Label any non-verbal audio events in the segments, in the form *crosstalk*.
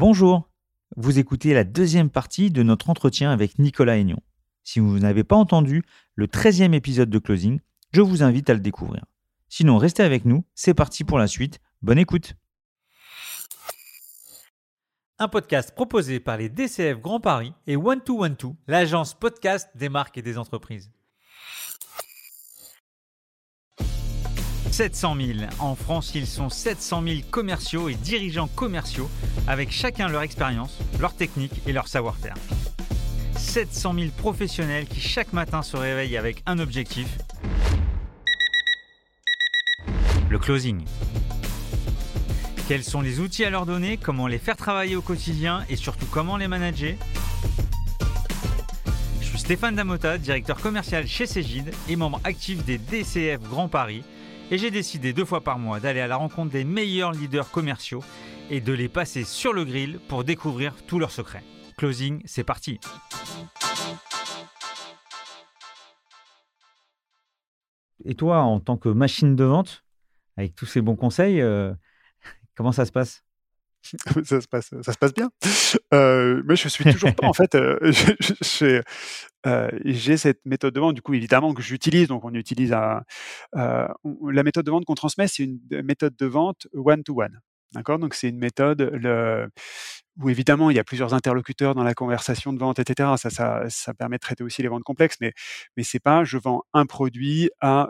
Bonjour, vous écoutez la deuxième partie de notre entretien avec Nicolas Aignon. Si vous n'avez pas entendu le 13e épisode de Closing, je vous invite à le découvrir. Sinon, restez avec nous, c'est parti pour la suite. Bonne écoute. Un podcast proposé par les DCF Grand Paris et One2One2, l'agence podcast des marques et des entreprises. 700 000. En France, ils sont 700 000 commerciaux et dirigeants commerciaux avec chacun leur expérience, leur technique et leur savoir-faire. 700 000 professionnels qui chaque matin se réveillent avec un objectif. Le closing. Quels sont les outils à leur donner, comment les faire travailler au quotidien et surtout comment les manager? Je suis Stéphane Damota, directeur commercial chez Cégide et membre actif des DCF Grand Paris et j'ai décidé deux fois par mois d'aller à la rencontre des meilleurs leaders commerciaux et de les passer sur le grill pour découvrir tous leurs secrets. Closing, c'est parti. Et toi, en tant que machine de vente, avec tous ces bons conseils, euh, comment ça se passe? Ça se passe, ça se passe bien. Euh, mais je suis toujours pas, en fait, euh, *laughs* euh, j'ai cette méthode de vente, du coup, évidemment, que j'utilise. Donc, on utilise la méthode de vente qu'on transmet, c'est une méthode de vente one-to-one. D'accord? Donc, c'est une méthode où, évidemment, il y a plusieurs interlocuteurs dans la conversation de vente, etc. Ça, permet de traiter aussi les ventes complexes, mais, mais c'est pas je vends un produit à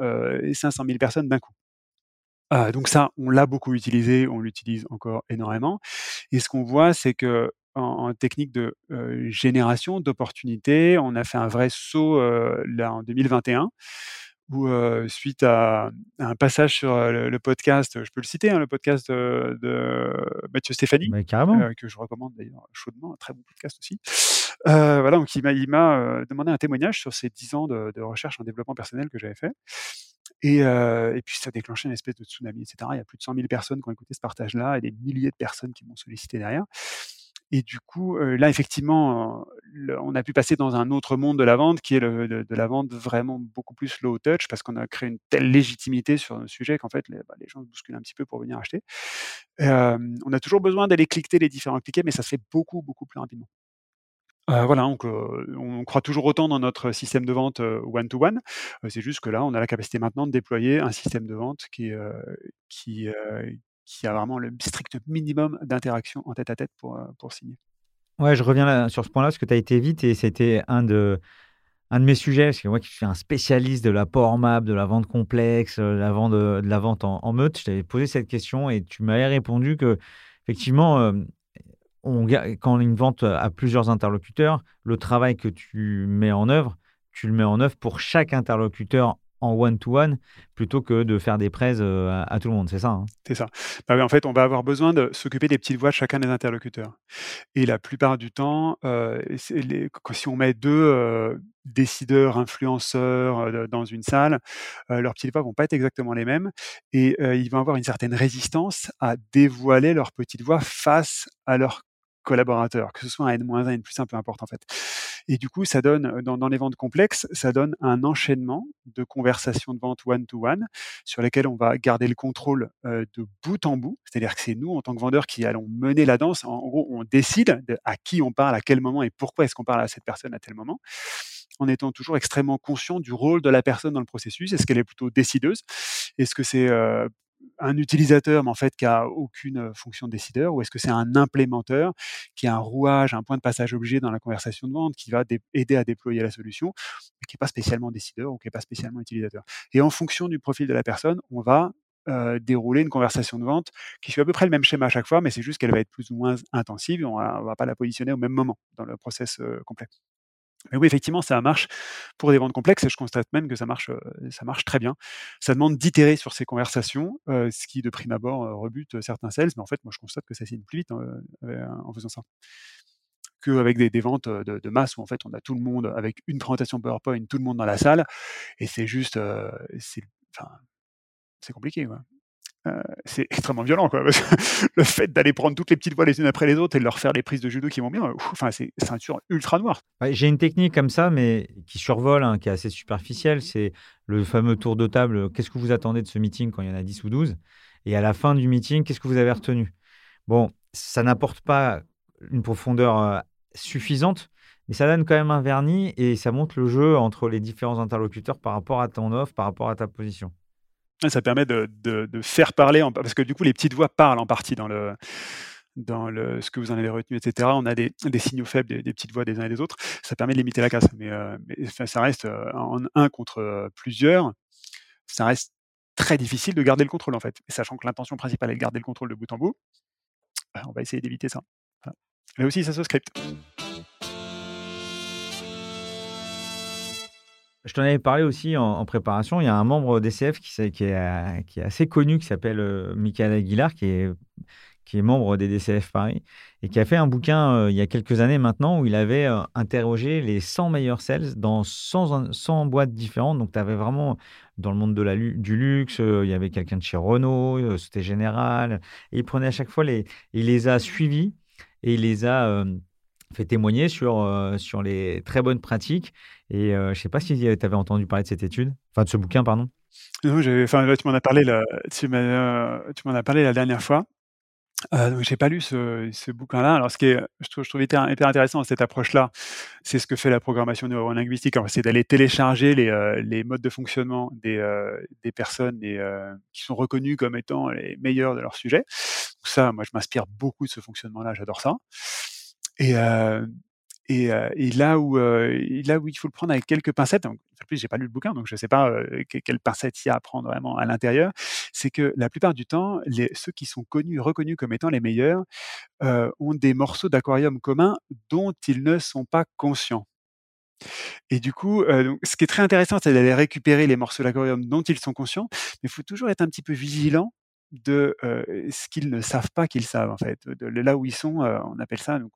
500 000 personnes d'un coup. Donc ça, on l'a beaucoup utilisé, on l'utilise encore énormément. Et ce qu'on voit, c'est que en, technique de génération d'opportunités, on a fait un vrai saut là en 2021 où suite à, un passage sur le, podcast, je peux le citer, hein, le podcast de, Mathieu Stéphanie, que je recommande d'ailleurs chaudement, un très bon podcast aussi. voilà, donc il m'a demandé un témoignage sur ces 10 ans de, de recherche en développement personnel que j'avais fait. Et, et, puis ça a déclenché une espèce de tsunami, etc. Il y a plus de 100 000 personnes qui ont écouté ce partage-là et des milliers de personnes qui m'ont sollicité derrière. Et du coup, là, effectivement, on a pu passer dans un autre monde de la vente qui est le, de, la vente vraiment beaucoup plus low touch parce qu'on a créé une telle légitimité sur le sujet qu'en fait, les, bah, gens se bousculent un petit peu pour venir acheter. on a toujours besoin d'aller cliquer les différents cliquets, mais ça se fait beaucoup, beaucoup plus rapidement. Voilà, on croit toujours autant dans notre système de vente one-to-one. c'est juste que là, on a la capacité maintenant de déployer un système de vente qui, qui, qui a vraiment le strict minimum d'interaction en tête-à-tête pour, pour signer. Ouais, je reviens sur ce point-là parce que tu as été vite et c'était un de, un de mes sujets. Parce que moi, qui suis un spécialiste de la power map, de la vente complexe, de la vente, de, la vente en, meute, je t'avais posé cette question et tu m'avais répondu que, effectivement, on, quand une vente a plusieurs interlocuteurs, le travail que tu mets en œuvre, tu le mets en œuvre pour chaque interlocuteur en one-to-one plutôt que de faire des prêts euh, à, tout le monde, c'est ça hein? C'est ça. Bah en fait, on va avoir besoin de s'occuper des petites voix de chacun des interlocuteurs. Et la plupart du temps, euh, si on met deux euh, décideurs, influenceurs dans une salle, leurs petites voix vont pas être exactement les mêmes et ils vont avoir une certaine résistance à dévoiler leurs petites voix face à leurs collaborateurs, que ce soit un N-1, un N plus un peu importe en fait. Et du coup, ça donne, dans, dans, les ventes complexes, ça donne un enchaînement de conversations de vente one-to-one sur lesquelles on va garder le contrôle de bout en bout. C'est-à-dire que c'est nous, en tant que vendeurs, qui allons mener la danse. En, gros, on décide de à qui on parle, à quel moment et pourquoi est-ce qu'on parle à cette personne à tel moment en étant toujours extrêmement conscient du rôle de la personne dans le processus. Est-ce qu'elle est plutôt décideuse? Est-ce que c'est un utilisateur, mais en fait qui a aucune fonction de décideur, ou est-ce que c'est un implémenteur qui a un rouage, un point de passage obligé dans la conversation de vente, qui va aider à déployer la solution, mais qui n'est pas spécialement décideur ou qui n'est pas spécialement utilisateur? Et en fonction du profil de la personne, on va dérouler une conversation de vente qui suit à peu près le même schéma à chaque fois, mais c'est juste qu'elle va être plus ou moins intensive et on ne va pas la positionner au même moment dans le process complet. Mais oui, effectivement, ça marche pour des ventes complexes et je constate même que ça marche, ça marche très bien. Ça demande d'itérer sur ces conversations, ce qui, de prime abord, rebute certains sales, mais en fait, moi, je constate que ça signe plus vite hein, en faisant ça qu'avec des, des ventes de, masse où en fait on a tout le monde avec une présentation PowerPoint, tout le monde dans la salle, et c'est juste, c'est, enfin, c'est compliqué. Quoi. Euh, c'est *laughs* extrêmement violent. Le fait d'aller prendre toutes les petites voix les unes après les autres et de leur faire les prises de judo qui vont bien, enfin, c'est ceinture ultra noire. J'ai une technique comme ça, mais qui survole, hein, qui est assez superficielle. C'est le fameux tour de table. Qu'est-ce que vous attendez de ce meeting quand il y en a 10 ou 12 Et à la fin du meeting, qu'est-ce que vous avez retenu? Bon, ça n'apporte pas une profondeur suffisante, mais ça donne quand même un vernis et ça montre le jeu entre les différents interlocuteurs par rapport à ton offre, par rapport à ta position. Ça permet de, faire parler, parce que du coup, les petites voix parlent en partie dans le, dans le, ce que vous en avez retenu, etc. On a des, signaux faibles des, petites voix des uns et des autres. Ça permet de limiter la casse. Mais, mais ça reste en un contre plusieurs. Ça reste très difficile de garder le contrôle, en fait. Sachant que l'intention principale est de garder le contrôle de bout en bout, on va essayer d'éviter ça. Là aussi, ça se script. Je t'en avais parlé aussi en, préparation. Il y a un membre d'ECF qui, qui, est, assez connu, qui s'appelle euh, Michael Aguilar, qui est, qui est membre des DCF Paris, et qui a fait un bouquin euh, il y a quelques années maintenant où il avait euh, interrogé les 100 meilleurs sales dans 100, 100 boîtes différentes. Donc, tu avais vraiment, dans le monde de la, du luxe, il y avait quelqu'un de chez Renault, c'était Général. Et il prenait à chaque fois les. Il les a suivis et il les a fait témoigner sur, sur les très bonnes pratiques. Et euh, je ne sais pas si tu avais entendu parler de cette étude, enfin de ce bouquin, pardon. Non, là, tu m'en as parlé, euh, la dernière fois. Euh, j'ai pas lu ce, bouquin-là. Alors, ce qui est, je trouve, trouve hyper, intéressant cette approche-là, c'est ce que fait la programmation neurolinguistique. C'est d'aller télécharger les, modes de fonctionnement des, personnes qui sont reconnues comme étant les meilleurs de leur sujet. ça, moi, je m'inspire beaucoup de ce fonctionnement-là. J'adore ça. Et, et, là où là où il faut le prendre avec quelques pincettes, en plus j'ai pas lu le bouquin donc je sais pas quelles pincettes il y a à prendre vraiment à l'intérieur, c'est que la plupart du temps ceux qui sont connus reconnus comme étant les meilleurs ont des morceaux d'aquarium communs dont ils ne sont pas conscients. Et du coup, donc, ce qui est très intéressant, c'est d'aller récupérer les morceaux d'aquarium dont ils sont conscients, mais il faut toujours être un petit peu vigilant de ce qu'ils ne savent pas qu'ils savent en fait. De, là où ils sont, on appelle ça donc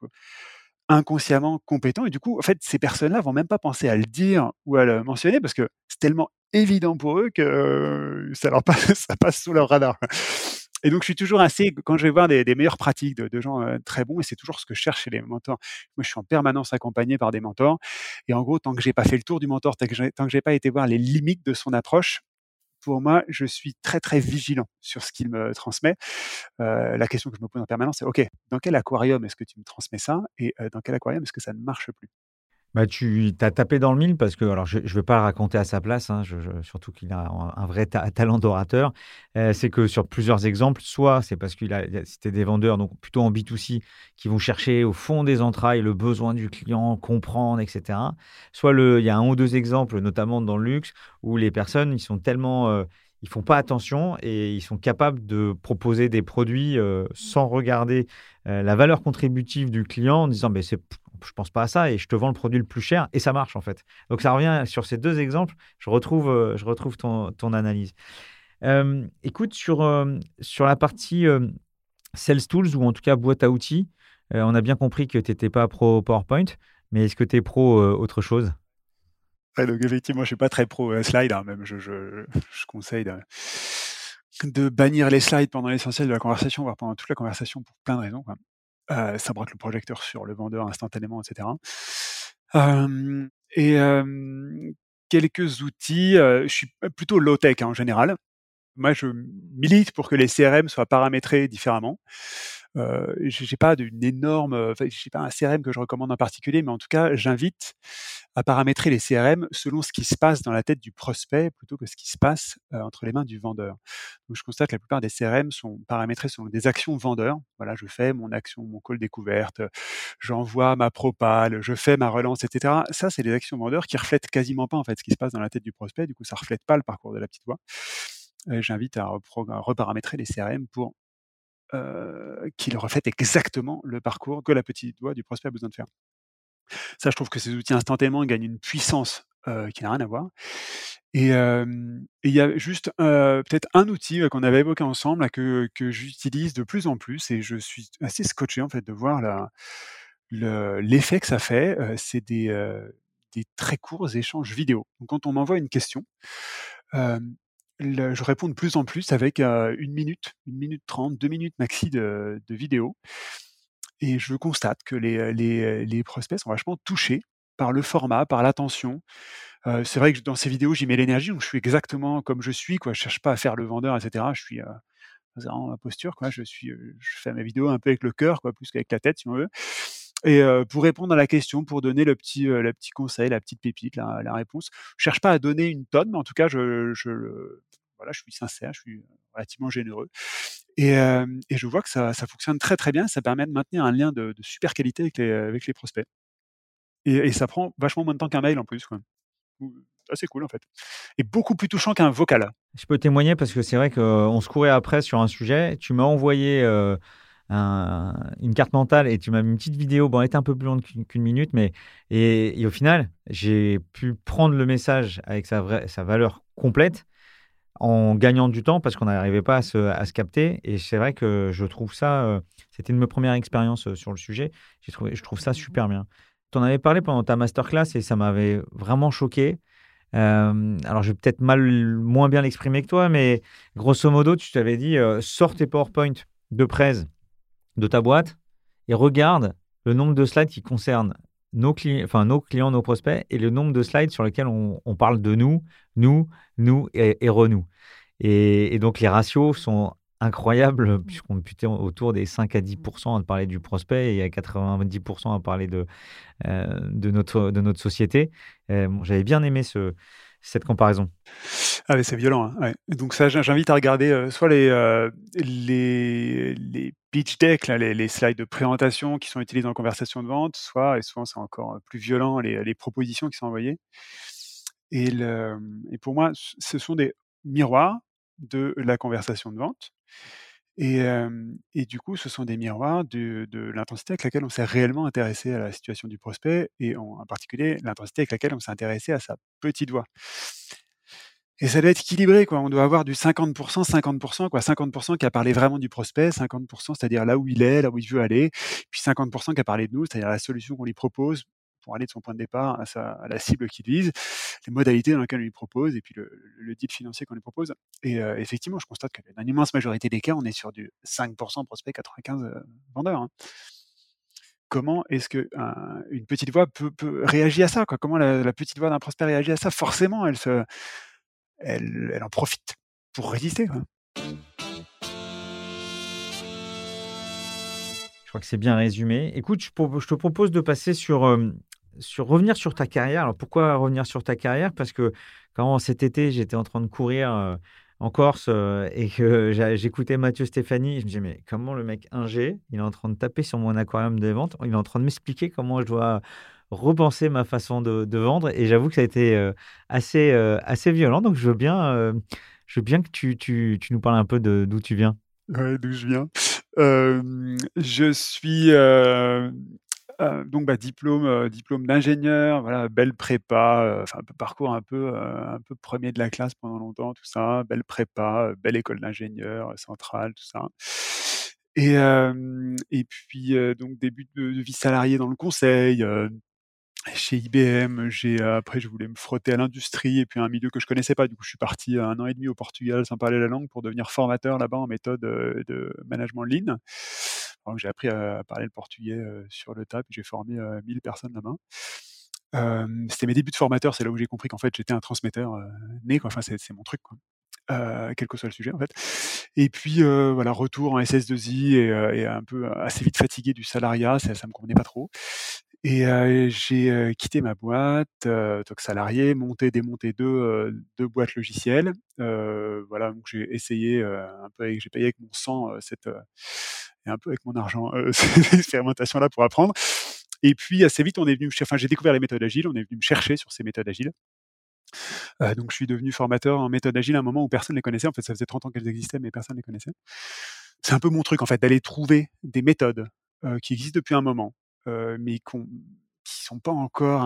inconsciemment compétents. Et du coup, en fait, ces personnes-là vont même pas penser à le dire ou à le mentionner parce que c'est tellement évident pour eux que ça leur *laughs* passe, ça passe sous leur radar. Et donc, je suis toujours assez, quand je vais voir des, meilleures pratiques de, gens très bons, et c'est toujours ce que je cherche chez les mentors. Moi, je suis en permanence accompagné par des mentors. Et en gros, tant que j'ai pas fait le tour du mentor, tant que j'ai pas été voir les limites de son approche, pour moi, je suis très très vigilant sur ce qu'il me transmet. Euh, la question que je me pose en permanence, c'est OK, dans quel aquarium est-ce que tu me transmets ça et euh, dans quel aquarium est-ce que ça ne marche plus? Bah, tu as tapé dans le mille parce que, alors je ne vais pas raconter à sa place, hein, surtout qu'il a un, vrai talent d'orateur, euh, c'est que sur plusieurs exemples, soit c'est parce qu'il a, c'était des vendeurs, donc plutôt en B2C, qui vont chercher au fond des entrailles le besoin du client, comprendre, etc. Soit le, il y a un ou deux exemples, notamment dans le luxe, où les personnes, ils sont tellement... Euh, ils font pas attention et ils sont capables de proposer des produits euh, sans regarder la valeur contributive du client en disant ben, c'est je pense pas à ça et je te vends le produit le plus cher et ça marche en fait. Donc ça revient sur ces deux exemples, je retrouve, euh, je retrouve ton, ton analyse. Euh, écoute, sur, euh, sur la partie Sales Tools ou en tout cas boîte à outils, on a bien compris que tu n'étais pas pro PowerPoint, mais est-ce que tu es pro autre chose? Donc effectivement, je suis pas très pro slide, hein, même je, je, je conseille de, bannir les slides pendant l'essentiel de la conversation, voire pendant toute la conversation pour plein de raisons. Ça braque le projecteur sur le vendeur instantanément, etc. et quelques outils, je suis plutôt low-tech hein, en général. Moi, je milite pour que les CRM soient paramétrés différemment. Euh, j'ai pas d'une énorme, enfin, j'ai pas un CRM que je recommande en particulier, mais en tout cas, j'invite à paramétrer les CRM selon ce qui se passe dans la tête du prospect plutôt que ce qui se passe entre les mains du vendeur. Donc, je constate que la plupart des CRM sont paramétrés selon des actions vendeurs. Voilà, je fais mon action, mon call découverte, j'envoie ma propale, je fais ma relance, etc. Ça, c'est des actions vendeurs qui reflètent quasiment pas en fait ce qui se passe dans la tête du prospect. Du coup, ça reflète pas le parcours de la petite voix. J'invite à reparamétrer les CRM pour qu'il reflète exactement le parcours que la petite voix du prospect a besoin de faire. Ça, je trouve que ces outils instantanément gagnent une puissance euh, qui n'a rien à voir. Et il y a juste peut-être un outil qu'on avait évoqué ensemble que, que j'utilise de plus en plus et je suis assez scotché en fait de voir l'effet que ça fait. c'est des, des très courts échanges vidéo. Donc, quand on m'envoie une question, je réponds de plus en plus avec une minute, une minute trente, deux minutes maxi de, vidéo. Et je constate que les, prospects sont vachement touchés par le format, par l'attention. c'est vrai que dans ces vidéos, j'y mets l'énergie, donc je suis exactement comme je suis, quoi. Je cherche pas à faire le vendeur, etc. Je suis C'est vraiment ma posture, quoi. Je suis, je fais ma vidéo un peu avec le cœur, quoi, plus qu'avec la tête, si on veut. Et pour répondre à la question, pour donner le petit, le petit conseil, la petite pépite, la, réponse, je cherche pas à donner une tonne, mais en tout cas, je, je, voilà, je suis sincère, je suis relativement généreux. Et, et je vois que ça, ça, fonctionne très très bien. Ça permet de maintenir un lien de, super qualité avec les, avec les prospects. Et, ça prend vachement moins de temps qu'un mail en plus. Quoi. Assez cool en fait. Et beaucoup plus touchant qu'un vocal. Je peux témoigner parce que c'est vrai qu'on se courait après sur un sujet. Tu m'as envoyé une carte mentale et tu m'as mis une petite vidéo. Bon, elle était un peu plus longue qu'une minute, mais et, au final, j'ai pu prendre le message avec sa, vraie, sa valeur complète en gagnant du temps parce qu'on n'arrivait pas à se, à se, capter. Et c'est vrai que je trouve ça, euh, c'était une de mes premières expériences euh, sur le sujet. Trouvé, je trouve ça super bien. Tu en avais parlé pendant ta masterclass et ça m'avait vraiment choqué. Euh, alors, je vais peut-être mal, moins bien l'exprimer que toi, mais grosso modo, tu t'avais dit sors tes PowerPoint de presse de ta boîte et regarde le nombre de slides qui concernent nos, clients, enfin, nos clients, nos prospects et le nombre de slides sur lesquels on, parle de nous, nous, nous et, et re-nous. Et, donc les ratios sont incroyables puisqu'on est autour des 5 à 10% à parler du prospect et à 90 à parler de, euh, de, notre, de notre société. Euh, j'avais bien aimé ce, cette comparaison. Ah mais c'est violent. Hein, donc ça, j'invite à regarder euh, soit les, euh, les, les pitch decks, les, slides de présentation qui sont utilisés en conversation de vente, soit, et souvent c'est encore plus violent, les, les, propositions qui sont envoyées. Et pour moi, ce sont des miroirs de la conversation de vente. Et, du coup, ce sont des miroirs de, de l'intensité avec laquelle on s'est réellement intéressé à la situation du prospect et en, particulier l'intensité avec laquelle on s'est intéressé à sa petite voix. Et ça doit être équilibré, quoi. On doit avoir du 50%, 50%, quoi. 50% qui a parlé vraiment du prospect, 50%, c'est-à-dire là où il est, là où il veut aller, puis 50% qui a parlé de nous, c'est-à-dire la solution qu'on lui propose pour aller de son point de départ à, sa, la cible qu'il vise, les modalités dans lesquelles on lui propose, et puis le, le deal financier qu'on lui propose. Et euh, effectivement, je constate que dans l'immense majorité des cas, on est sur du 5% prospect, 95 euh, vendeurs. Hein. Comment est-ce que une petite voix peut, réagir à ça quoi? Comment la, petite voix d'un prospect réagit à ça? Forcément, elle, se, elle, elle en profite pour résister. Je crois que c'est bien résumé. Écoute, je, je, te propose de passer sur euh, sur revenir sur ta carrière. Alors pourquoi revenir sur ta carrière? Parce que quand cet été, j'étais en train de courir euh, en Corse euh, et que *laughs* j'écoutais Mathieu Stéphanie, je me disais, mais comment le mec ingé, il est en train de taper sur mon aquarium de vente, il est en train de m'expliquer comment je dois repenser ma façon de, vendre. Et j'avoue que ça a été euh, assez, assez violent. Donc je veux bien, je veux bien que tu, tu, nous parles un peu d'où tu viens. Ouais, d'où je viens. je suis donc bah, diplôme, euh, diplôme d'ingénieur, voilà, belle prépa, euh, enfin parcours un peu, un peu premier de la classe pendant longtemps, tout ça, belle prépa, belle école d'ingénieur centrale, tout ça. Et, et puis donc début de, vie salariée dans le conseil, chez IBM, j'ai après je voulais me frotter à l'industrie et puis un milieu que je connaissais pas. Du coup, je suis parti un an et demi au Portugal sans parler la langue pour devenir formateur là-bas en méthode de management ligne j'ai appris à, parler le portugais sur le tas, puis j'ai formé 1000 personnes là-bas. c'était mes débuts de formateur, c'est là où j'ai compris qu'en fait j'étais un transmetteur né. Enfin, c'est, mon truc, quoi. quel que soit le sujet en fait. Et puis voilà, retour en SS2I et, un peu assez vite fatigué du salariat, ça, ça me convenait pas trop. Et j'ai quitté ma boîte, euh, que salarié, monté, démonté deux, deux boîtes logicielles. voilà, donc j'ai essayé un peu, j'ai payé avec mon sang cette et un peu avec mon argent *laughs* cette expérimentation-là pour apprendre. Et puis assez vite, on est venu, enfin j'ai découvert les méthodes agiles, on est venu me chercher sur ces méthodes agiles. Euh, donc je suis devenu formateur en méthode agile à un moment où personne ne les connaissait. En fait, ça faisait 30 ans qu'elles existaient, mais personne ne les connaissait. C'est un peu mon truc, en fait, d'aller trouver des méthodes qui existent depuis un moment, euh, mais qui ne sont pas encore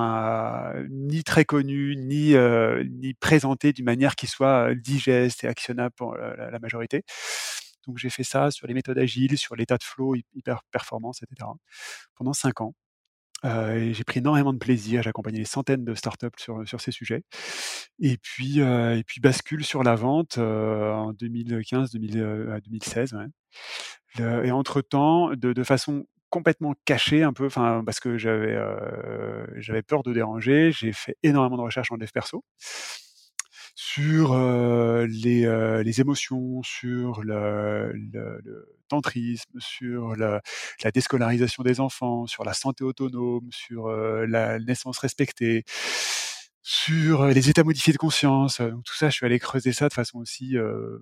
ni très connues, ni, euh, ni présentées d'une manière qui soit digeste et actionnable pour la, majorité. Donc j'ai fait ça sur les méthodes agiles, sur l'état de flow, hyper performance, etc. pendant cinq ans. Euh, j'ai pris énormément de plaisir, j'ai accompagné des centaines de startups sur, sur ces sujets. Et puis, et puis bascule sur la vente en 2015-2016. et entre-temps, de, de, façon complètement caché un peu, enfin parce que j'avais euh, j'avais peur de déranger. J'ai fait énormément de recherches en dev perso. sur les, les, émotions, sur le, tantrisme, sur la, la, déscolarisation des enfants, sur la santé autonome, sur la naissance respectée, sur les états modifiés de conscience. Tout ça, je suis allé creuser ça de façon aussi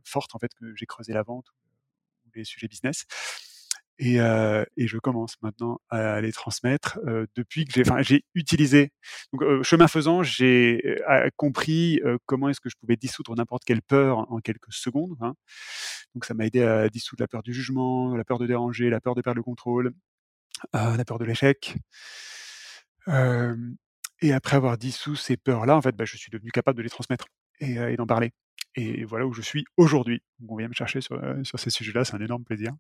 forte en fait que j'ai creusé la vente ou les sujets business. Et, euh, et, je commence maintenant à les transmettre euh, depuis que j'ai, enfin, j'ai utilisé. Donc, euh, chemin faisant, j'ai compris comment est-ce que je pouvais dissoudre n'importe quelle peur en quelques secondes. Hein. Donc, ça m'a aidé à dissoudre la peur du jugement, la peur de déranger, la peur de perdre le contrôle, la peur de l'échec. et après avoir dissous ces peurs-là, en fait, bah, je suis devenu capable de les transmettre et, et d'en parler. Et voilà où je suis aujourd'hui. On vient me chercher sur, sur ces sujets-là, c'est un énorme plaisir.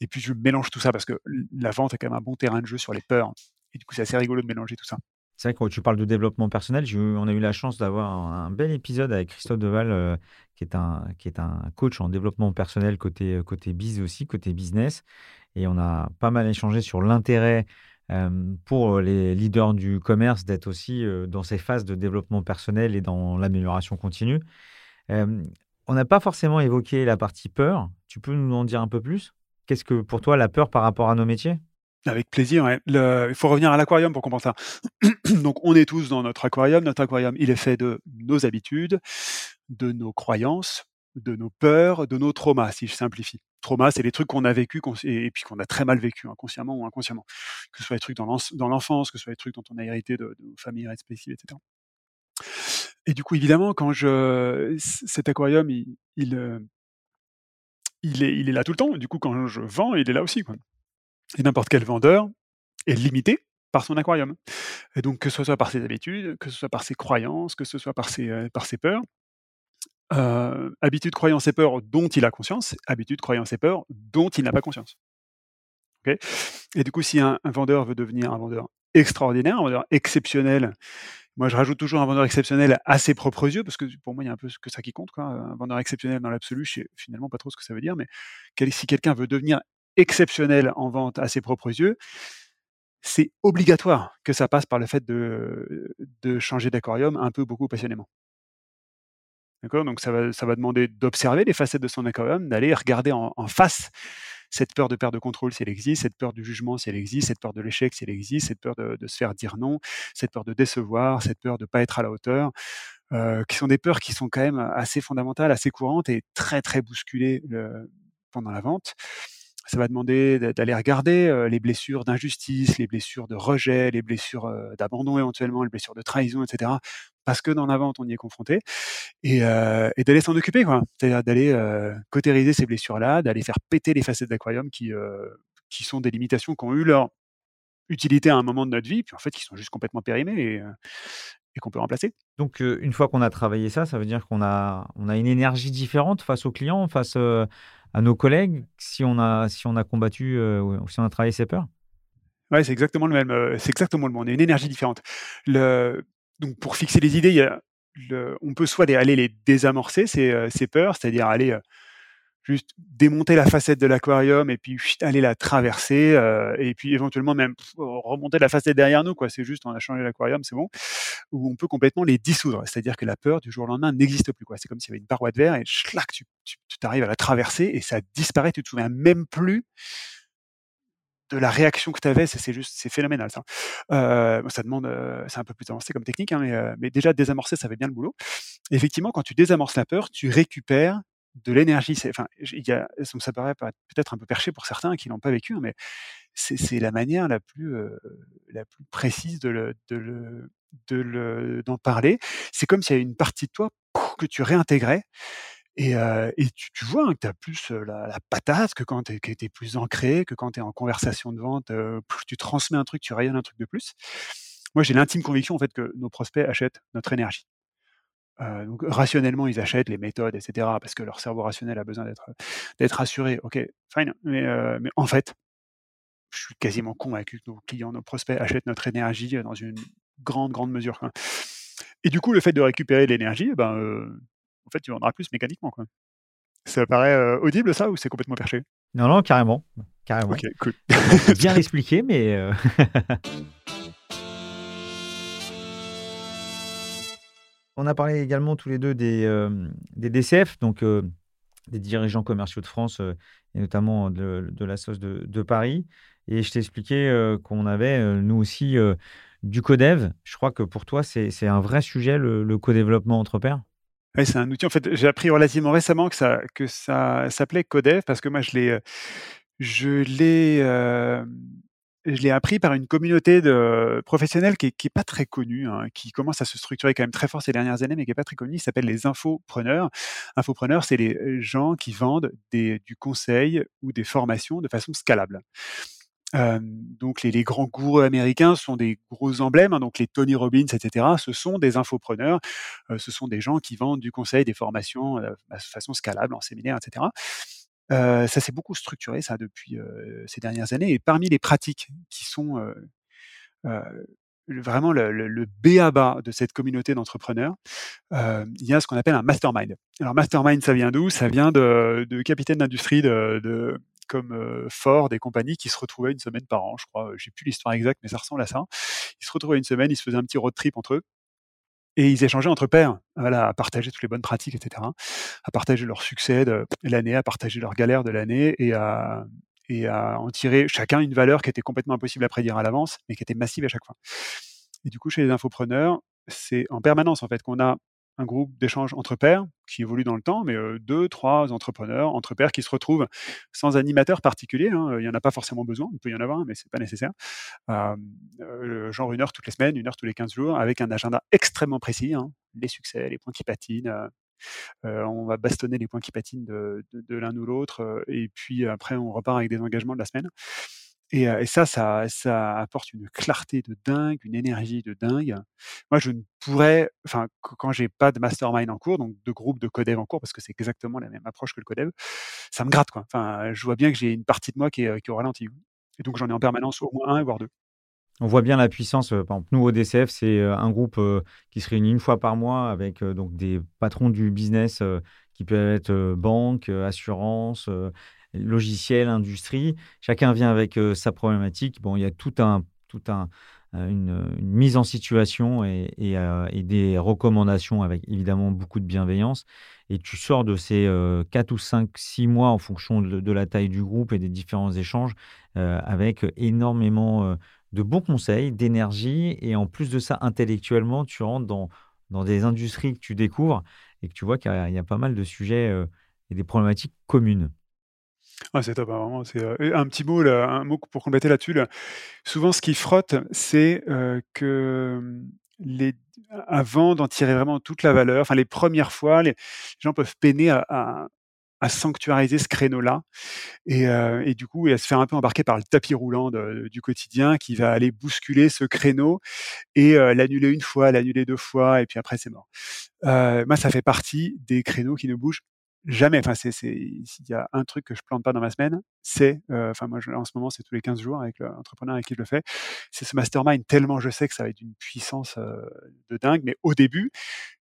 Et puis je mélange tout ça parce que la vente est quand même un bon terrain de jeu sur les peurs. Et du coup, c'est assez rigolo de mélanger tout ça. C'est vrai que quand tu parles de développement personnel, on a eu la chance d'avoir un, bel épisode avec Christophe Deval, euh, qui, est un, qui est un coach en développement personnel côté, côté biz aussi, côté business. Et on a pas mal échangé sur l'intérêt euh, pour les leaders du commerce d'être aussi euh, dans ces phases de développement personnel et dans l'amélioration continue. on n'a pas forcément évoqué la partie peur. Tu peux nous en dire un peu plus? Qu'est-ce que pour toi la peur par rapport à nos métiers? Avec plaisir. il faut revenir à l'aquarium pour comprendre ça. *clears throat* Donc, on est tous dans notre aquarium. Notre aquarium, il est fait de nos habitudes, de nos croyances, de nos peurs, de nos traumas, si je simplifie. Traumas, c'est les trucs qu'on a vécu et puis qu'on a très mal vécu, inconsciemment ou inconsciemment. Que ce soit les trucs dans l'enfance, que ce soit les trucs dont on a hérité de, nos familles respectives, etc. Et du coup, évidemment, quand je cet aquarium, il, euh, il est, là tout le temps. Du coup, quand je vends, il est là aussi. Et n'importe quel vendeur est limité par son aquarium. Et donc, que ce soit par ses habitudes, que ce soit par ses croyances, que ce soit par ses, euh, peurs, euh, habitude, croyance et peur dont il a conscience, habitude, croyance et peur dont il n'a pas conscience. et du coup, si un, vendeur veut devenir un vendeur extraordinaire, un vendeur exceptionnel, moi, je rajoute toujours un vendeur exceptionnel à ses propres yeux, parce que pour moi, il y a un peu que ça qui compte. Quoi. Un vendeur exceptionnel dans l'absolu, je sais finalement pas trop ce que ça veut dire, mais si quelqu'un veut devenir exceptionnel en vente à ses propres yeux, c'est obligatoire que ça passe par le fait de, de changer d'aquarium un peu, beaucoup passionnément. D'accord? Donc ça va, ça va demander d'observer les facettes de son aquarium, d'aller regarder en face cette peur de perdre de contrôle si elle existe, cette peur du jugement si elle existe, cette peur de l'échec si elle existe, cette peur de, se faire dire non, cette peur de décevoir, cette peur de ne pas être à la hauteur, euh, qui sont des peurs qui sont quand même assez fondamentales, assez courantes et très très bousculées euh, pendant la vente. Ça va demander d'aller regarder euh, les blessures d'injustice, les blessures de rejet, les blessures d'abandon éventuellement, les blessures de trahison, etc parce que dans la vente, on y est confronté, et, euh, et d'aller s'en occuper, quoi. C'est-à-dire d'aller euh, cautériser ces blessures-là, d'aller faire péter les facettes d'aquarium qui, euh, qui sont des limitations qui ont eu leur utilité à un moment de notre vie, puis en fait qui sont juste complètement périmées et, euh, qu'on peut remplacer. Donc euh, une fois qu'on a travaillé ça, ça veut dire qu'on a, on a une énergie différente face aux clients, face euh, à nos collègues, si on a, si on a combattu, si on a travaillé ses peurs? Ouais, c'est exactement le même. C'est exactement le même. On a une énergie différente. Le, donc pour fixer les idées, on peut soit aller les désamorcer, ces, euh, ces peurs, c'est-à-dire aller euh, juste démonter la facette de l'aquarium et puis aller la traverser euh, et puis éventuellement même remonter la facette derrière nous quoi. C'est juste on a changé l'aquarium c'est bon. Ou on peut complètement les dissoudre. C'est-à-dire que la peur du jour au lendemain n'existe plus quoi. C'est comme s'il y avait une paroi de verre et schlac, tu, tu, tu arrives à la traverser et ça disparaît. Tu te souviens même plus de la réaction que tu avais, c'est juste, c'est phénoménal ça. Euh, ça demande, euh, c'est un peu plus avancé comme technique, hein, mais, euh, mais, déjà désamorcer, ça fait bien le boulot. effectivement, quand tu désamorces la peur, tu récupères de l'énergie. Enfin, il y a, ça paraît peut-être un peu perché pour certains qui l'ont pas vécu, hein, mais c'est la manière la plus, la plus précise de le, de le, de le, d'en parler. C'est comme s'il y avait une partie de toi que tu réintégrais et, euh, et tu, vois hein, que tu as plus la, la, patate que quand tu es, plus ancré, que quand tu es en conversation de vente, euh, tu transmets un truc, tu rayonnes un truc de plus. Moi, j'ai l'intime conviction en fait que nos prospects achètent notre énergie. Euh, donc rationnellement, ils achètent les méthodes, etc., parce que leur cerveau rationnel a besoin d'être d'être assuré. Ok, fine. Mais, mais en fait, je suis quasiment convaincu que nos clients, nos prospects achètent notre énergie dans une grande, grande mesure. Quoi. Et du coup, le fait de récupérer l'énergie, eh ben, en fait, tu vendras plus mécaniquement. Quoi. Ça paraît audible, ça, ou c'est complètement perché? Non, non, carrément. carrément. Ok, cool. bien *laughs* expliqué, mais. *laughs* On a parlé également tous les deux des, des DCF, donc des dirigeants commerciaux de France et notamment de, la sauce de, Paris. Et je t'ai expliqué qu'on avait, nous aussi, du codev. Je crois que pour toi, c'est un vrai sujet, le, le co-développement entre pairs. Oui, c'est un outil. En fait, j'ai appris relativement récemment que ça, que ça s'appelait Codev parce que moi, je l'ai, je l'ai appris par une communauté de professionnels qui est, pas très connue, hein, qui commence à se structurer quand même très fort ces dernières années, mais qui est pas très connue. Il s'appelle les infopreneurs. Infopreneurs, c'est les gens qui vendent du conseil ou des formations de façon scalable. Euh, donc les, les, grands gourous américains sont des gros emblèmes, hein, donc les Tony Robbins, etc. Ce sont des infopreneurs, euh, ce sont des gens qui vendent du conseil, des formations euh, de façon scalable en séminaire, etc. Euh, ça s'est beaucoup structuré, ça, depuis euh, ces dernières années. Et parmi les pratiques qui sont euh, vraiment le, le, le B.A.B.A. de cette communauté d'entrepreneurs, il y a ce qu'on appelle un mastermind. Alors, mastermind, ça vient d'où? Ça vient de, de capitaines d'industrie de, de, comme Ford et compagnie qui se retrouvaient une semaine par an, je crois. J'ai plus l'histoire exacte, mais ça ressemble à ça. Ils se retrouvaient une semaine, ils se faisaient un petit road trip entre eux et ils échangeaient entre pairs, voilà, à partager toutes les bonnes pratiques, etc., à partager leur succès de l'année, à partager leurs galères de l'année et à, et à en tirer chacun une valeur qui était complètement impossible à prédire à l'avance, mais qui était massive à chaque fois. Et du coup, chez les infopreneurs, c'est en permanence en fait qu'on a un groupe d'échange entre pairs qui évolue dans le temps, mais deux, trois entrepreneurs entre pairs qui se retrouvent sans animateur particulier. Hein, il n'y en a pas forcément besoin, il peut y en avoir, mais c'est pas nécessaire. genre une heure toutes les semaines, une heure tous les 15 jours, avec un agenda extrêmement précis, hein, les succès, les points qui patinent. on va bastonner les points qui patinent de l'un ou l'autre, et puis après on repart avec des engagements de la semaine. Et, ça, ça, apporte une clarté de dingue, une énergie de dingue. Moi, je ne pourrais, enfin, quand j'ai pas de mastermind en cours, donc de groupe de codev en cours, parce que c'est exactement la même approche que le codev, ça me gratte, quoi. Enfin, je vois bien que j'ai une partie de moi qui est, qui est au ralenti. Et donc, j'en ai en permanence au moins un, voire deux. On voit bien la puissance. Par exemple, nous, au DCF, c'est un groupe qui se réunit une fois par mois avec donc des patrons du business qui peuvent être banque, assurance, logiciel, industrie. Chacun vient avec euh, sa problématique. Bon, il y a tout un, euh, une, mise en situation et, euh, et, des recommandations avec évidemment beaucoup de bienveillance. Et tu sors de ces 4 ou 5, 6 mois en fonction de, la taille du groupe et des différents échanges avec énormément de bons conseils, d'énergie. Et en plus de ça, intellectuellement, tu rentres dans des industries que tu découvres et que tu vois qu'il y, a pas mal de sujets et des problématiques communes. C'est top, hein, vraiment, un petit mot pour compléter là-dessus, Souvent ce qui frotte, c'est, que, avant d'en tirer vraiment toute la valeur, enfin les premières fois, les gens peuvent peiner à sanctuariser ce créneau-là et du coup, à se faire un peu embarquer par le tapis roulant du quotidien qui va aller bousculer ce créneau et l'annuler une fois, l'annuler deux fois et puis après c'est mort. moi, ça fait partie des créneaux qui ne bougent jamais. Enfin, c'est, s'il y a un truc que je plante pas dans ma semaine, c'est, euh, enfin, moi, en ce moment, c'est tous les 15 jours avec l'entrepreneur avec qui je le fais. C'est ce mastermind tellement je sais que ça va être d'une puissance euh, de dingue. Mais au début,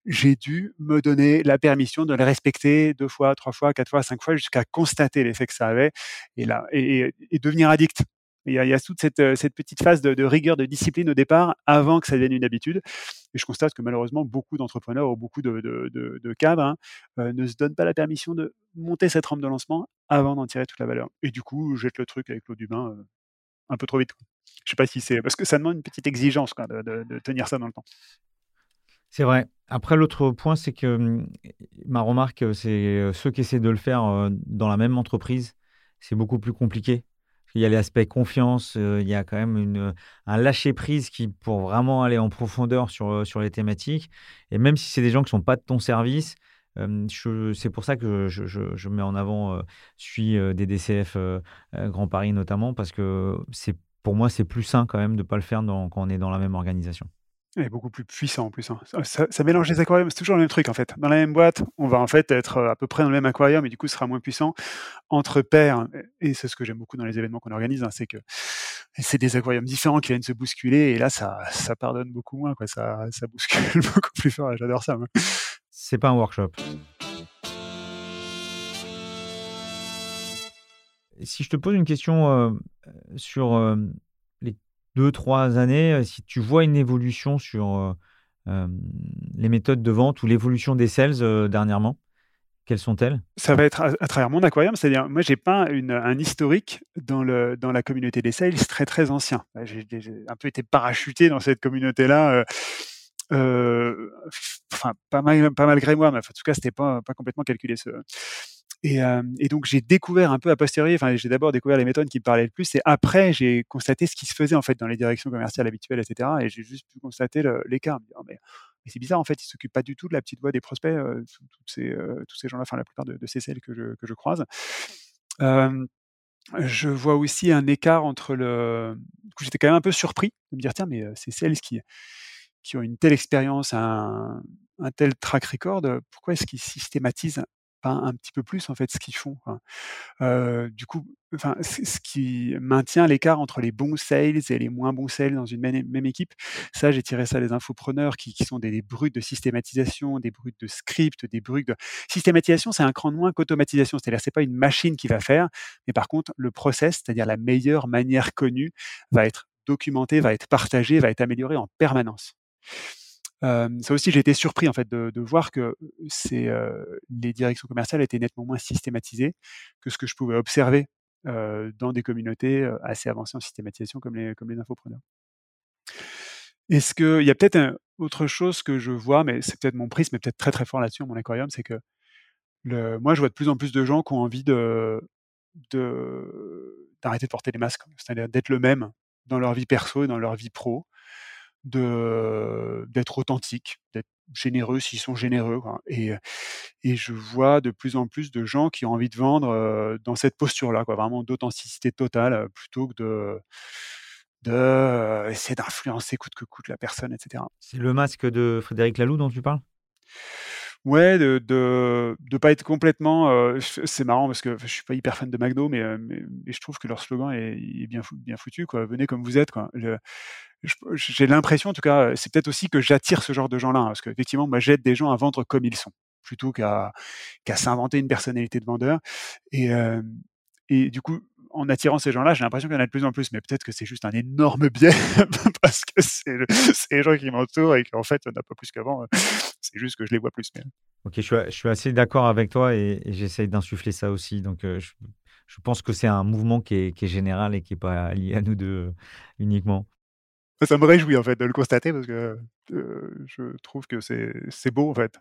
j'ai dû me donner la permission de le respecter deux fois, trois fois, quatre fois, cinq fois, jusqu'à constater l'effet que ça avait et là, et devenir addict. Il y, a, toute cette, euh, petite phase de, rigueur, de discipline au départ, avant que ça devienne une habitude. Et je constate que malheureusement, beaucoup d'entrepreneurs ou beaucoup de, de, cadres hein, euh, ne se donnent pas la permission de monter cette rampe de lancement avant d'en tirer toute la valeur. Et du coup, jette le truc avec l'eau du bain euh, un peu trop vite. Je sais pas si c'est parce que ça demande une petite exigence de, tenir ça dans le temps. C'est vrai. Après, l'autre point, c'est que hum, ma remarque, c'est ceux qui essaient de le faire dans la même entreprise, c'est beaucoup plus compliqué il y a l'aspect confiance, euh, il y a quand même une, un lâcher-prise qui, pour vraiment aller en profondeur sur, euh, sur les thématiques, et même si c'est des gens qui ne sont pas de ton service, euh, c'est pour ça que je, je, je mets en avant, suis des DCF Grand Paris notamment, parce que pour moi, c'est plus sain quand même de ne pas le faire quand on est dans la même organisation. Et beaucoup plus puissant en plus. Hein. Ça, mélange les aquariums, c'est toujours le même truc en fait. Dans la même boîte, on va en fait être à peu près dans le même aquarium et du coup, ce sera moins puissant. Entre pairs, et c'est ce que j'aime beaucoup dans les événements qu'on organise, hein, c'est que c'est des aquariums différents qui viennent se bousculer et là, ça, ça pardonne beaucoup moins, quoi. Ça, ça bouscule *laughs* beaucoup plus fort. J'adore ça. C'est pas un workshop. Si je te pose une question euh, sur euh, deux, trois années, si tu vois une évolution sur les méthodes de vente ou l'évolution des sales dernièrement quelles sont-elles? Ça va être à, travers mon aquarium, c'est-à-dire moi j'ai pas un historique dans, le, dans la communauté des sales très très ancien. J'ai un peu été parachuté dans cette communauté-là. enfin, pas, mal, pas malgré moi, mais en tout cas, c'était pas, pas complètement calculé. Ce, et, et, donc j'ai découvert un peu a posteriori, enfin j'ai d'abord découvert les méthodes qui me parlaient le plus, et après j'ai constaté ce qui se faisait en fait dans les directions commerciales habituelles, etc. Et j'ai juste pu constater l'écart. Mais, c'est bizarre en fait, ils s'occupent pas du tout de la petite voix des prospects, euh, ces, tous ces gens-là, enfin la plupart de, ces celles que je, croise. je vois aussi un écart entre le. J'étais quand même un peu surpris de me dire tiens, mais ces celles qui, qui ont une telle expérience, un tel track record, pourquoi est-ce qu'ils systématisent un petit peu plus en fait ce qu'ils font. du coup, enfin, ce qui maintient l'écart entre les bons sales et les moins bons sales dans une même, équipe. Ça, j'ai tiré ça des infopreneurs qui, qui sont des, brutes de systématisation, des brutes de script, des brutes de systématisation. C'est un cran de moins qu'automatisation. C'est-à-dire, c'est pas une machine qui va faire, mais par contre, le process, c'est-à-dire la meilleure manière connue, va être documenté, va être partagé, va être amélioré en permanence ça aussi, j'ai été surpris en fait de, voir que les directions commerciales étaient nettement moins systématisées que ce que je pouvais observer dans des communautés assez avancées en systématisation comme les, infopreneurs. Est-ce y a peut-être autre chose que je vois, mais c'est peut-être mon prisme, mais peut-être très très fort là-dessus, mon aquarium, c'est que moi, je vois de plus en plus de gens qui ont envie d'arrêter de porter des masques, c'est-à-dire d'être le même dans leur vie perso et dans leur vie pro, de d'être authentique, d'être généreux s'ils sont généreux. Et, et je vois de plus en plus de gens qui ont envie de vendre dans cette posture-là, quoi, vraiment d'authenticité totale, plutôt que de de essayer d'influencer coûte que coûte la personne, etc. C'est le masque de Frédéric Laloux dont tu parles? Ouais, de, de de pas être complètement. c'est marrant parce que je suis pas hyper fan de McDo, mais, mais, je trouve que leur slogan est, bien, bien foutu. Quoi. Venez comme vous êtes. Quoi. J'ai l'impression, en tout cas, c'est peut-être aussi que j'attire ce genre de gens-là, hein, parce qu'effectivement, moi, j'aide des gens à vendre comme ils sont, plutôt qu'à qu'à s'inventer une personnalité de vendeur. Et, et du coup, en attirant ces gens-là, j'ai l'impression qu'il y en a de plus en plus, mais peut-être que c'est juste un énorme biais *laughs* parce que c'est les gens qui m'entourent et qu'en fait, on n'a pas plus qu'avant. C'est juste que je les vois plus. Ok, je suis, je suis assez d'accord avec toi et, j'essaye d'insuffler ça aussi. Donc, je, je, pense que c'est un mouvement qui est, qui est, général et qui n'est pas lié à nous deux uniquement ça me réjouit en fait de le constater parce que je trouve que c'est beau en fait.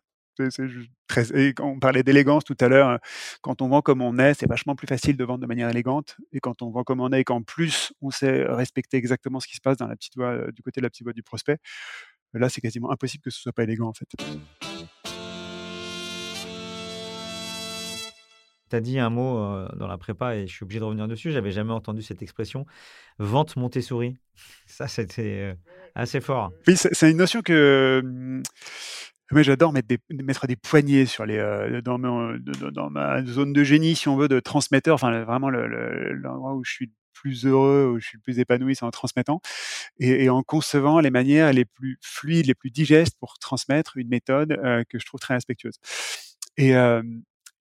C'est très... Et on parlait d'élégance tout à l'heure. Quand on vend comme on est, c'est vachement plus facile de vendre de manière élégante. Et quand on vend comme on est et qu'en plus on sait respecter exactement ce qui se passe dans la petite voie, du côté de la petite voie du prospect, là c'est quasiment impossible que ce soit pas élégant en fait. tu as dit un mot dans la prépa et je suis obligé de revenir dessus. J'avais jamais entendu cette expression. Vente Montessori. Ça, c'était assez fort. Oui, c'est une notion que. Mais j'adore mettre des, mettre des poignées sur les, dans, dans, ma zone de génie, si on veut, de transmetteur. Enfin, vraiment l'endroit où je suis le plus heureux, où je suis le plus épanoui, c'est en transmettant. Et, en concevant les manières les plus fluides, les plus digestes pour transmettre une méthode que je trouve très respectueuse. Et,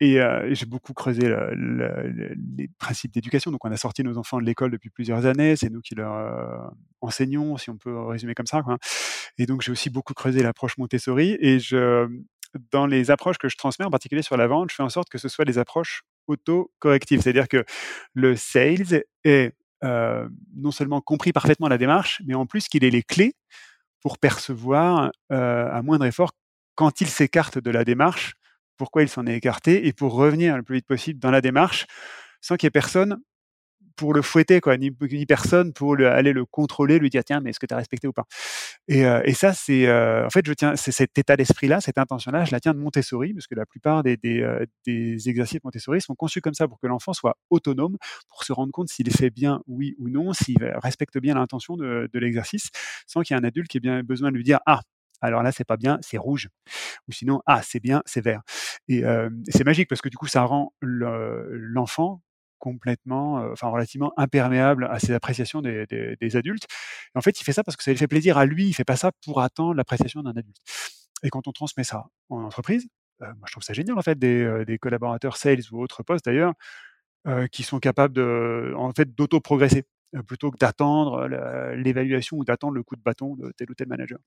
et, j'ai beaucoup creusé les principes d'éducation. Donc, on a sorti nos enfants de l'école depuis plusieurs années. C'est nous qui leur enseignons, si on peut résumer comme ça. Et donc, j'ai aussi beaucoup creusé l'approche Montessori. Et je, dans les approches que je transmets, en particulier sur la vente, je fais en sorte que ce soit des approches auto-correctives. C'est-à-dire que le sales est non seulement compris parfaitement la démarche, mais en plus qu'il ait les clés pour percevoir à moindre effort quand il s'écarte de la démarche pourquoi il s'en est écarté et pour revenir le plus vite possible dans la démarche sans qu'il y ait personne pour le fouetter, quoi, ni, personne pour aller le contrôler, lui dire tiens, mais est-ce que tu as respecté ou pas? Et, euh, et, ça, c'est euh, en fait, je tiens, c'est cet état d'esprit-là, cette intention-là, je la tiens de Montessori, parce que la plupart des, euh, des exercices Montessori sont conçus comme ça pour que l'enfant soit autonome, pour se rendre compte s'il fait bien, oui ou non, s'il respecte bien l'intention de, de l'exercice, sans qu'il y ait un adulte qui ait bien besoin de lui dire ah alors là c'est pas bien, c'est rouge. Ou sinon, ah c'est bien, c'est vert. Et c'est magique parce que du coup ça rend l'enfant complètement, enfin relativement imperméable à ces appréciations des, adultes. en fait, il fait ça parce que ça lui fait plaisir à lui. Il fait pas ça pour attendre l'appréciation d'un adulte. Et quand on transmet ça en entreprise, moi je trouve ça génial en fait des, collaborateurs sales ou autres postes d'ailleurs qui sont capables de, en fait, d'auto-progresser. Plutôt que d'attendre l'évaluation ou d'attendre le coup de bâton de tel ou tel manager.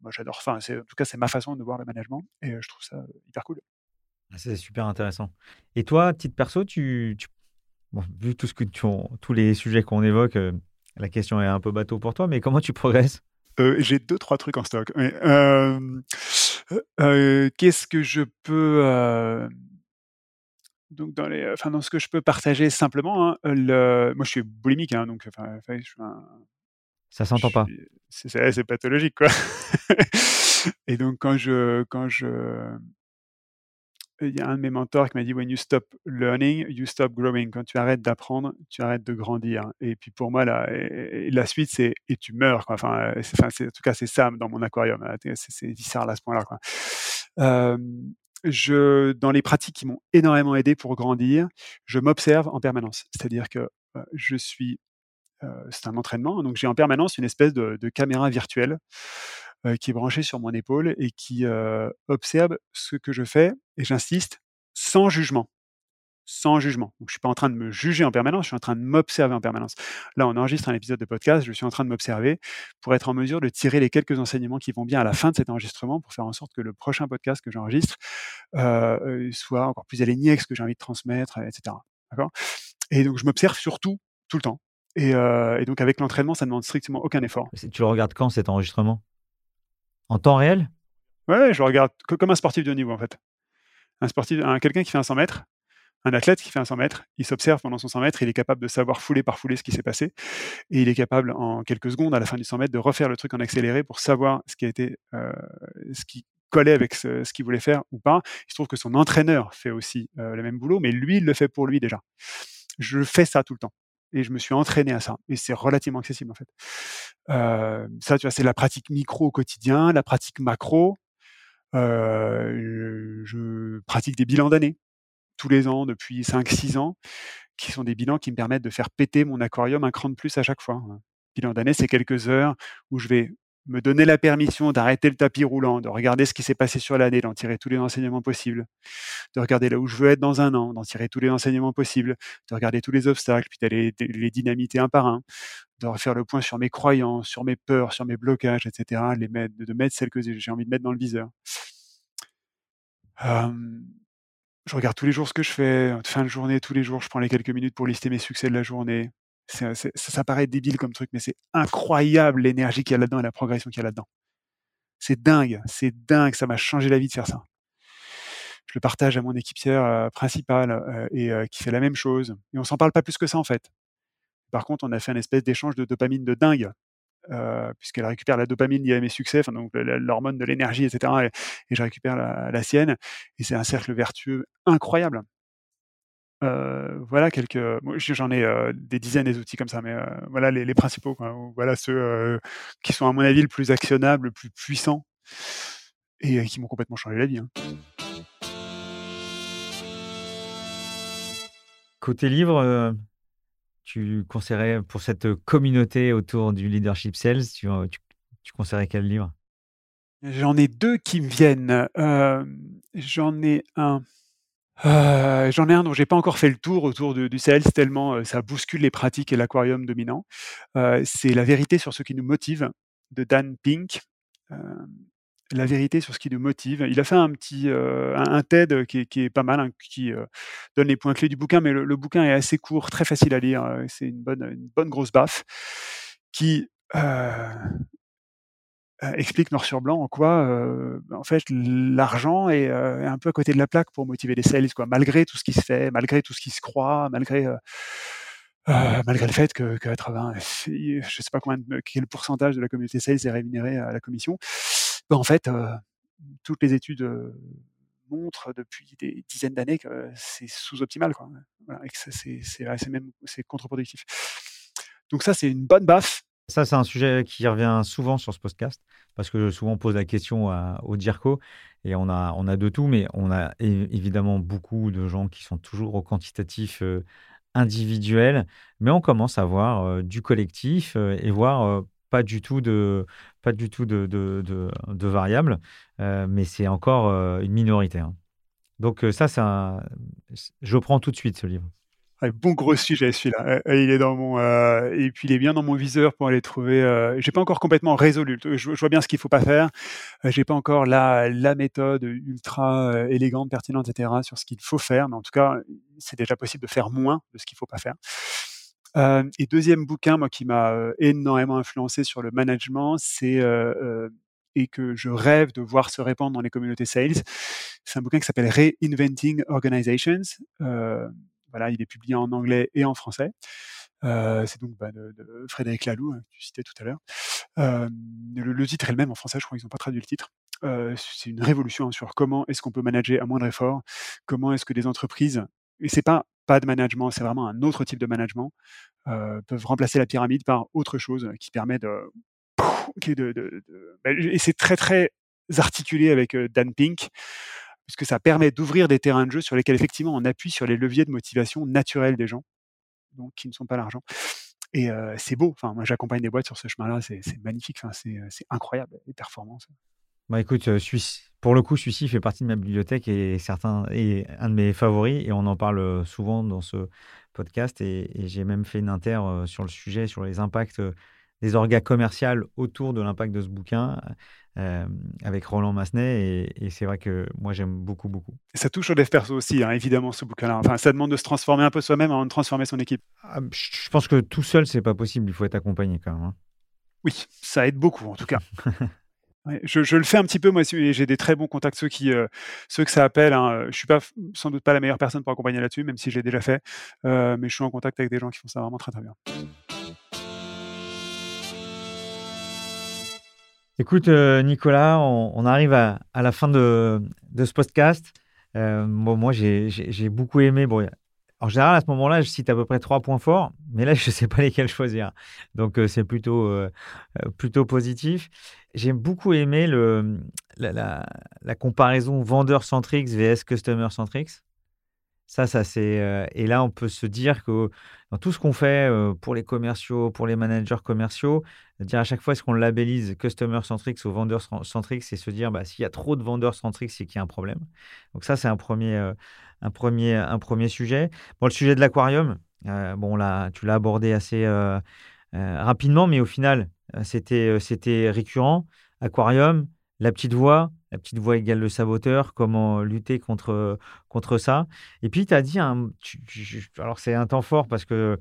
Moi, j'adore. Enfin, en tout cas, c'est ma façon de voir le management et je trouve ça hyper cool. Ah, c'est super intéressant. Et toi, titre perso, tu, vu tout ce que tu, tous les sujets qu'on évoque, la question est un peu bateau pour toi, mais comment tu progresses? J'ai deux, trois trucs en stock. Qu'est-ce que je peux donc dans les, enfin dans ce que je peux partager simplement, hein, le, moi je suis boulimique, hein, donc enfin, je suis un, ça s'entend pas. C'est pathologique quoi. *laughs* et donc quand je quand je il y a un de mes mentors qui m'a dit When you stop learning, you stop growing. Quand tu arrêtes d'apprendre, tu arrêtes de grandir. Et puis pour moi, la, la suite, c'est et tu meurs. Quoi. Enfin, enfin en tout cas, c'est ça dans mon aquarium. C'est viscéral à ce point-là. Quoi. Euh, je, dans les pratiques qui m'ont énormément aidé pour grandir, je m'observe en permanence. C'est-à-dire que euh, je suis, euh, c'est un entraînement, donc j'ai en permanence une espèce de, caméra virtuelle euh, qui est branchée sur mon épaule et qui observe ce que je fais, et j'insiste, sans jugement sans jugement. Donc, je suis pas en train de me juger en permanence, je suis en train de m'observer en permanence. Là, on enregistre un épisode de podcast, je suis en train de m'observer pour être en mesure de tirer les quelques enseignements qui vont bien à la fin de cet enregistrement pour faire en sorte que le prochain podcast que j'enregistre euh, soit encore plus aligné avec ce que j'ai envie de transmettre, etc. D'accord? Et donc, je m'observe surtout, tout le temps. Et, euh, et donc, avec l'entraînement, ça ne demande strictement aucun effort. Tu le regardes quand cet enregistrement? En temps réel? Ouais, je le regarde comme un sportif de haut niveau, en fait. Un sportif, un, quelqu'un qui fait un 100 mètres, un athlète qui fait un 100 mètres, il s'observe pendant son 100 mètres, il est capable de savoir fouler par fouler ce qui s'est passé, et il est capable en quelques secondes, à la fin du 100 mètres, de refaire le truc en accéléré pour savoir ce qui a euh, ce qui collait avec ce, qu'il voulait faire ou pas. Il se trouve que son entraîneur fait aussi euh, le même boulot, mais lui, il le fait pour lui déjà. Je fais ça tout le temps. Et je me suis entraîné à ça. Et c'est relativement accessible, en fait. Euh, ça, tu vois, c'est la pratique micro au quotidien, la pratique macro. je pratique des bilans d'année tous les ans depuis 5-6 ans, qui sont des bilans qui me permettent de faire péter mon aquarium un cran de plus à chaque fois. Hein. Bilan d'année, c'est quelques heures où je vais me donner la permission d'arrêter le tapis roulant, de regarder ce qui s'est passé sur l'année, d'en tirer tous les enseignements possibles, de regarder là où je veux être dans un an, d'en tirer tous les enseignements possibles, de regarder tous les obstacles, puis d'aller les dynamiter un par un, de refaire le point sur mes croyances, sur mes peurs, sur mes blocages, etc., les mettre, de mettre celles que j'ai envie de mettre dans le viseur je regarde tous les jours ce que je fais, fin de journée, tous les jours, je prends les quelques minutes pour lister mes succès de la journée. ça, ça paraît débile comme truc, mais c'est incroyable l'énergie qu'il y a là-dedans et la progression qu'il y a là-dedans. C'est dingue, c'est dingue, ça m'a changé la vie de faire ça. Je le partage à mon équipière euh, principale euh, et euh, qui fait la même chose. Et on s'en parle pas plus que ça en fait. Par contre, on a fait un espèce d'échange de dopamine de dingue euh, puisqu'elle récupère la dopamine liée à mes succès, enfin, donc l'hormone de l'énergie, etc. Et, je récupère la, sienne. Et c'est un cercle vertueux incroyable. Euh, voilà quelques. J'en ai euh, des dizaines des outils comme ça, mais voilà les, principaux. Voilà ceux qui sont à mon avis le plus actionnables, le plus puissants et qui m'ont complètement changé la vie. Hein. Côté livre, tu conseillerais pour cette communauté autour du leadership sales, tu, tu, conseillerais quel livre? J'en ai deux qui me viennent. j'en ai un. j'en ai un dont j'ai pas encore fait le tour autour du sales tellement ça bouscule les pratiques et l'aquarium dominant. c'est La vérité sur ce qui nous motive de Dan Pink la vérité sur ce qui nous motive. Il a fait un petit euh, un, TED qui est, pas mal, hein, qui euh, donne les points clés du bouquin, mais le, bouquin est assez court, très facile à lire. Euh, c'est une bonne, une bonne grosse baffe qui explique noir sur blanc en quoi, en fait, l'argent est un peu à côté de la plaque pour motiver les sales, quoi. Malgré tout ce qui se fait, malgré tout ce qui se croit, malgré malgré le fait que, 80, je sais pas combien, quel pourcentage de la communauté sales est rémunéré à la commission. Bah, en fait, toutes les études montrent depuis des dizaines d'années que c'est sous-optimal, quoi. c'est même c'est contre-productif. Donc ça, c'est une bonne baffe. Ça, c'est un sujet qui revient souvent sur ce podcast, parce que souvent on pose la question au DIRCO, et on a, on a de tout, mais on a évidemment beaucoup de gens qui sont toujours au quantitatif individuel, mais on commence à voir du collectif et voir pas du tout de, pas du tout de, de, variables, euh, mais c'est encore euh, une minorité. Hein. Donc euh, ça, ça, je prends tout de suite ce livre. bon gros sujet celui-là. Il est dans mon et puis il est bien dans mon viseur pour aller trouver. j'ai pas encore complètement résolu. Je, vois bien ce qu'il faut pas faire. j'ai pas encore la la méthode ultra élégante, pertinente, etc. sur ce qu'il faut faire. Mais en tout cas, c'est déjà possible de faire moins de ce qu'il faut pas faire. Et deuxième bouquin, moi, qui m'a énormément influencé sur le management, c'est et que je rêve de voir se répandre dans les communautés sales. C'est un bouquin qui s'appelle Reinventing Organizations. Euh, voilà, il est publié en anglais et en français. Euh, c'est donc bah, de, Frédéric Laloux, hein, que tu citais tout à l'heure. Euh, le, titre est le même en français, je crois qu'ils n'ont pas traduit le titre. c'est une révolution sur comment est-ce qu'on peut manager à moindre effort, comment est-ce que des entreprises, et c'est pas pas de management, c'est vraiment un autre type de management, peuvent remplacer la pyramide par autre chose qui permet de *laughs* bah, et c'est très très articulé avec Dan Pink, puisque ça permet d'ouvrir des terrains de jeu sur lesquels effectivement on appuie sur les leviers de motivation naturels des gens, donc qui ne sont pas l'argent. Et c'est beau. Moi, j'accompagne des boîtes sur ce chemin-là. C'est magnifique. C'est incroyable les performances. Bah écoute, pour le coup, celui-ci fait partie de ma bibliothèque et certains et un de mes favoris. Et on en parle souvent dans ce podcast. Et, et j'ai même fait une inter sur le sujet, sur les impacts des orgas commerciales autour de l'impact de ce bouquin euh, avec Roland Massenet. Et, c'est vrai que moi, j'aime beaucoup, beaucoup. ça touche au dev perso aussi, hein, évidemment, ce bouquin-là. Enfin, ça demande de se transformer un peu soi-même avant de transformer son équipe. Ah, je pense que tout seul, c'est pas possible. Il faut être accompagné quand même. Hein. Oui, ça aide beaucoup, en tout cas. *laughs* je, le fais un petit peu moi j'ai des très bons contacts ceux qui euh, ceux que ça appelle hein, je suis pas sans doute pas la meilleure personne pour accompagner là-dessus même si je l'ai déjà fait euh, mais je suis en contact avec des gens qui font ça vraiment très très bien Écoute, euh, Nicolas, on, arrive à, la fin de, ce podcast. Euh, moi, j'ai beaucoup aimé. En général, à ce moment-là, je cite à peu près trois points forts, mais là, je ne sais pas *laughs* lesquels choisir. Donc, euh, c'est plutôt, plutôt positif. J'ai beaucoup aimé la, comparaison vendeur-centrix vs customer-centrix. Ça, ça c'est. Euh, et là, on peut se dire que dans tout ce qu'on fait euh, pour les commerciaux, pour les managers commerciaux, dire à chaque fois, est-ce qu'on labellise customer centric ou vendeur centric, c'est se dire, bah, s'il y a trop de vendeurs centric, c'est qu'il y a un problème. Donc ça, c'est un premier, euh, un premier, sujet. Bon, le sujet de l'aquarium, bon là, tu l'as abordé assez rapidement, mais au final, c'était, c'était récurrent. Aquarium, la petite voix, la petite voix égale le saboteur, comment lutter contre, contre ça. Et puis, tu as dit, un, alors c'est un temps fort parce que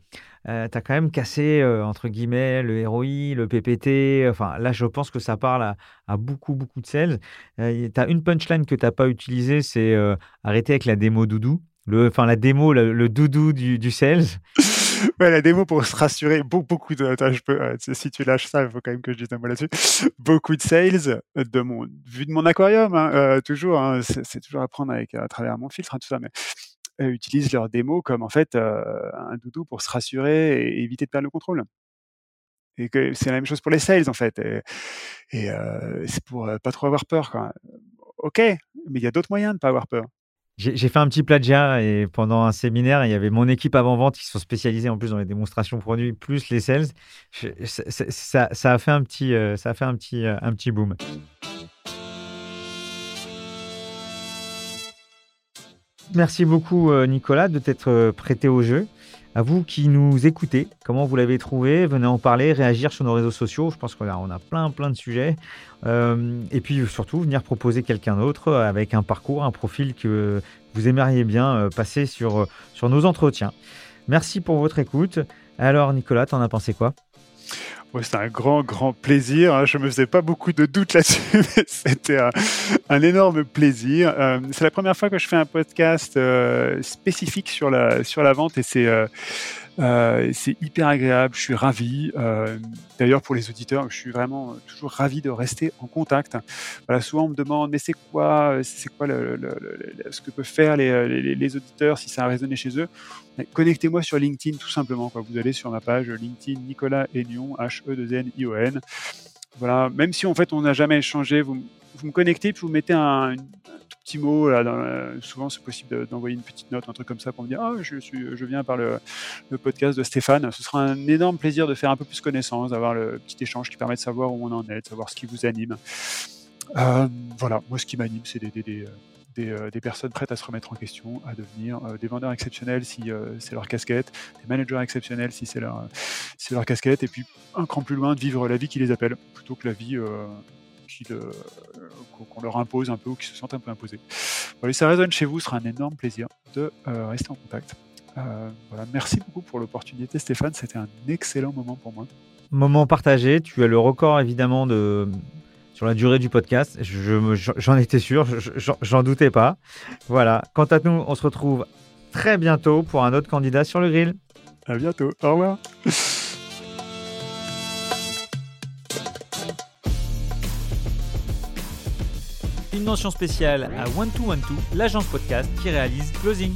euh, tu as quand même cassé, euh, entre guillemets, le ROI, le PPT. Enfin, là, je pense que ça parle à, beaucoup, beaucoup de sales. Euh, tu as une punchline que tu n'as pas utilisée, c'est arrêter avec la démo doudou. Le, enfin, la démo, le, doudou du, du sales. *laughs* *laughs* ouais, la démo pour se rassurer, beaucoup, de. Peux, si tu lâches ça, il faut quand même que je dise un mot là-dessus. *laughs* Beaucoup de sales, de mon, vu de mon aquarium, hein, euh, toujours, hein, c'est toujours à prendre avec, à travers mon filtre, hein, tout ça, mais euh, utilisent leur démo comme en fait euh, un doudou pour se rassurer et éviter de perdre le contrôle. Et que c'est la même chose pour les sales en fait. Et, c'est pour pas trop avoir peur. Quoi. Ok, mais il y a d'autres moyens de pas avoir peur. J'ai fait un petit plagiat et pendant un séminaire, il y avait mon équipe avant-vente qui sont spécialisés en plus dans les démonstrations produits, plus les sales. ça, a fait un petit, euh, ça a fait un petit, euh, un petit boom. Merci beaucoup euh, Nicolas de t'être prêté au jeu. À vous qui nous écoutez, comment vous l'avez trouvé? Venez en parler, réagir sur nos réseaux sociaux. Je pense qu'on a, plein, plein de sujets. Euh, et puis surtout, venir proposer quelqu'un d'autre avec un parcours, un profil que vous aimeriez bien euh, passer sur, sur nos entretiens. Merci pour votre écoute. Alors, Nicolas, t'en as pensé quoi? C'était un grand, grand plaisir. Hein. Je me faisais pas beaucoup de doutes là-dessus, *laughs* mais c'était un, énorme plaisir. Euh, c'est la première fois que je fais un podcast euh, spécifique sur la, sur la vente et c'est euh, c'est hyper agréable, je suis ravi. Euh, d'ailleurs, pour les auditeurs, je suis vraiment toujours ravi de rester en contact. Souvent on me demande, mais c'est quoi, quoi ce que peuvent faire les, auditeurs si ça a résonné chez eux? Connectez-moi sur LinkedIn tout simplement. Vous allez sur ma page LinkedIn Nicolas Aignon, H-E-2-N-I-O-N. Voilà, même si en fait on n'a jamais échangé, vous, vous me connectez puis vous mettez un, petit mot. Là, dans souvent, c'est possible d'envoyer une petite note, un truc comme ça pour me dire Ah, je, suis, je viens par le, podcast de Stéphane. Ce sera un énorme plaisir de faire un peu plus connaissance, d'avoir le petit échange qui permet de savoir où on en est, de savoir ce qui vous anime. Euh, voilà, moi, ce qui m'anime, c'est d'aider des, des, personnes prêtes à se remettre en question, à devenir des vendeurs exceptionnels si c'est leur casquette, des managers exceptionnels si c'est leur, si leur casquette, et puis un cran plus loin de vivre la vie qui les appelle, plutôt que la vie qu'on leur impose un peu ou qui se sentent un peu imposés. Voilà, si ça résonne chez vous, ce sera un énorme plaisir de rester en contact. voilà, merci beaucoup pour l'opportunité Stéphane, c'était un excellent moment pour moi. Moment partagé, tu as le record évidemment de, sur la durée du podcast. J'en étais sûr, j'en doutais pas. Voilà. Quant à nous, on se retrouve très bientôt pour un autre candidat sur le grill. À bientôt. Au revoir. *laughs* Une mention spéciale à One Two One Two, l'agence podcast qui réalise Closing.